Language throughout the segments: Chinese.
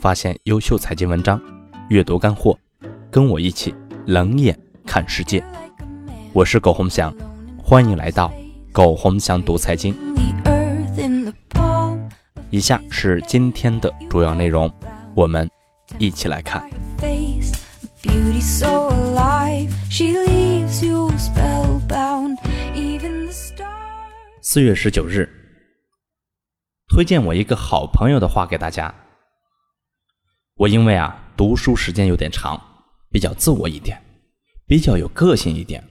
发现优秀财经文章，阅读干货，跟我一起冷眼看世界。我是苟洪祥，欢迎来到苟洪祥读财经。以下是今天的主要内容，我们一起来看。四月十九日，推荐我一个好朋友的话给大家。我因为啊读书时间有点长，比较自我一点，比较有个性一点。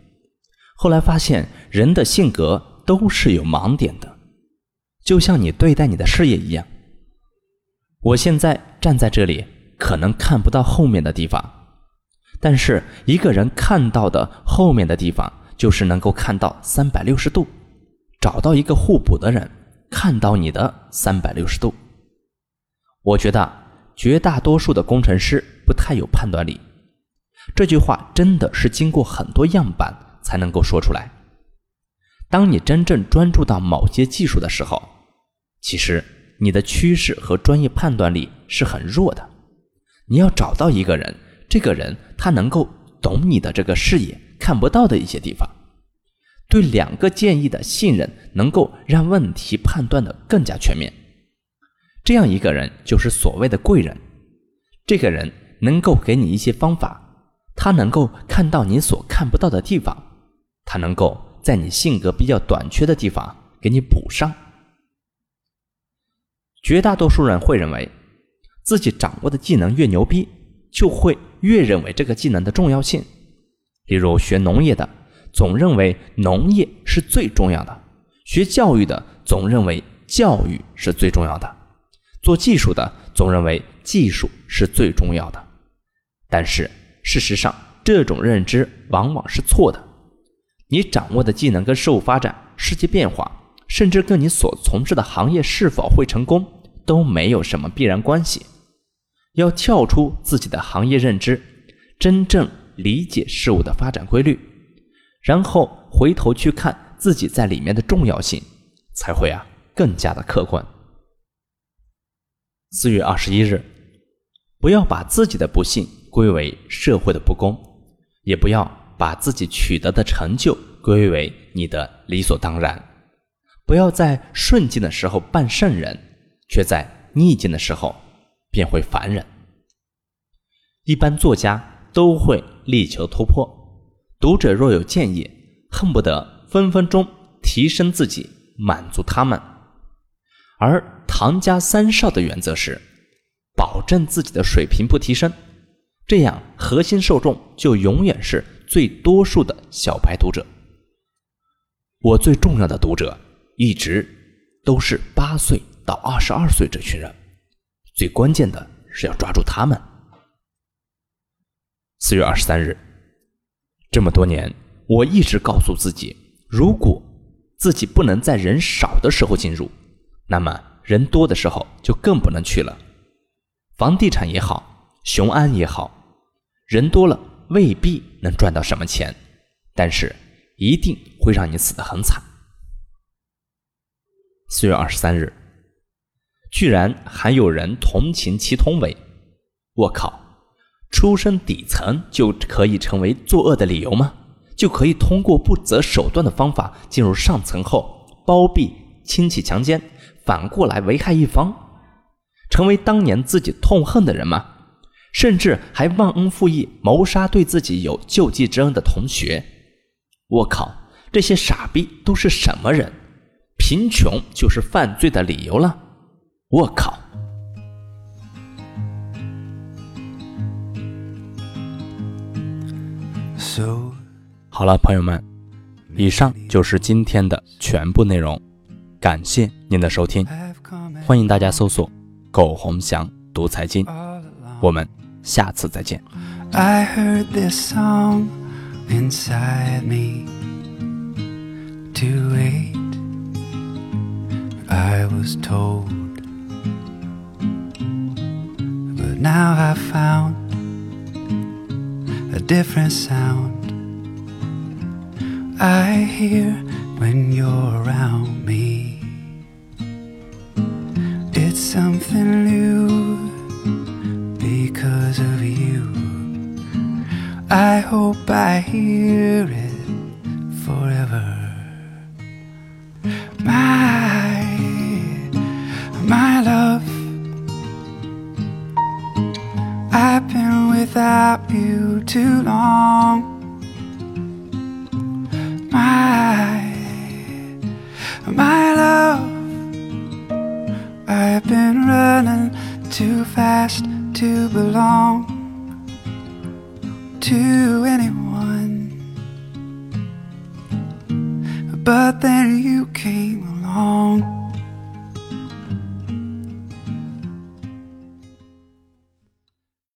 后来发现人的性格都是有盲点的，就像你对待你的事业一样。我现在站在这里，可能看不到后面的地方，但是一个人看到的后面的地方，就是能够看到三百六十度。找到一个互补的人，看到你的三百六十度。我觉得绝大多数的工程师不太有判断力，这句话真的是经过很多样板才能够说出来。当你真正专注到某些技术的时候，其实你的趋势和专业判断力是很弱的。你要找到一个人，这个人他能够懂你的这个视野看不到的一些地方。对两个建议的信任，能够让问题判断的更加全面。这样一个人就是所谓的贵人。这个人能够给你一些方法，他能够看到你所看不到的地方，他能够在你性格比较短缺的地方给你补上。绝大多数人会认为，自己掌握的技能越牛逼，就会越认为这个技能的重要性。例如学农业的。总认为农业是最重要的，学教育的总认为教育是最重要的，做技术的总认为技术是最重要的。但是事实上，这种认知往往是错的。你掌握的技能跟事物发展、世界变化，甚至跟你所从事的行业是否会成功，都没有什么必然关系。要跳出自己的行业认知，真正理解事物的发展规律。然后回头去看自己在里面的重要性，才会啊更加的客观。四月二十一日，不要把自己的不幸归为社会的不公，也不要把自己取得的成就归为你的理所当然。不要在顺境的时候扮圣人，却在逆境的时候变回凡人。一般作家都会力求突破。读者若有建议，恨不得分分钟提升自己，满足他们。而唐家三少的原则是，保证自己的水平不提升，这样核心受众就永远是最多数的小白读者。我最重要的读者一直都是八岁到二十二岁这群人，最关键的是要抓住他们。四月二十三日。这么多年，我一直告诉自己，如果自己不能在人少的时候进入，那么人多的时候就更不能去了。房地产也好，雄安也好，人多了未必能赚到什么钱，但是一定会让你死得很惨。四月二十三日，居然还有人同情祁同伟，我靠！出身底层就可以成为作恶的理由吗？就可以通过不择手段的方法进入上层后包庇亲戚强奸，反过来危害一方，成为当年自己痛恨的人吗？甚至还忘恩负义，谋杀对自己有救济之恩的同学？我靠，这些傻逼都是什么人？贫穷就是犯罪的理由了？我靠！好了，朋友们，以上就是今天的全部内容，感谢您的收听，欢迎大家搜索“苟洪祥读财经”，我们下次再见 i heard this song inside me to wait i was told now i found。a different sound I hear when you're around me. Something new, because of you. I hope I hear it forever. My, my love. I've been without you too long. My, my love. I've been running too fast to belong to anyone. But then you came